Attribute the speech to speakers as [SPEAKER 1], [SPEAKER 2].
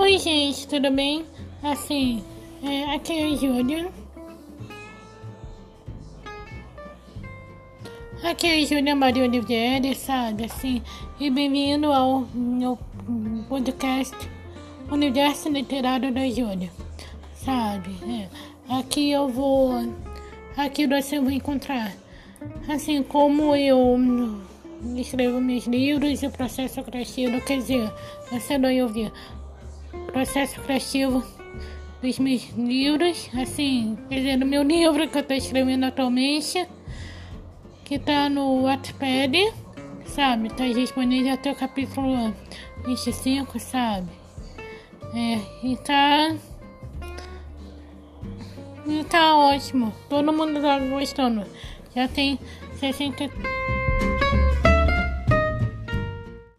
[SPEAKER 1] Oi, gente, tudo bem? Assim, é, aqui é a Júlia. Aqui é a Júlia Maria Oliveira, sabe? Assim, e bem-vindo ao meu podcast Universo Literário da Júlia, sabe? É, aqui eu vou. Aqui você vai encontrar, assim como eu escrevo meus livros e o processo criativo, quer dizer, você não ouvir processo criativo dos meus livros, assim, quer dizer, do meu livro que eu estou escrevendo atualmente, que está no Wattpad, sabe? Está disponível até o capítulo 25, sabe? É, e tá. E tá ótimo. Todo mundo tá gostando. Já tem 60.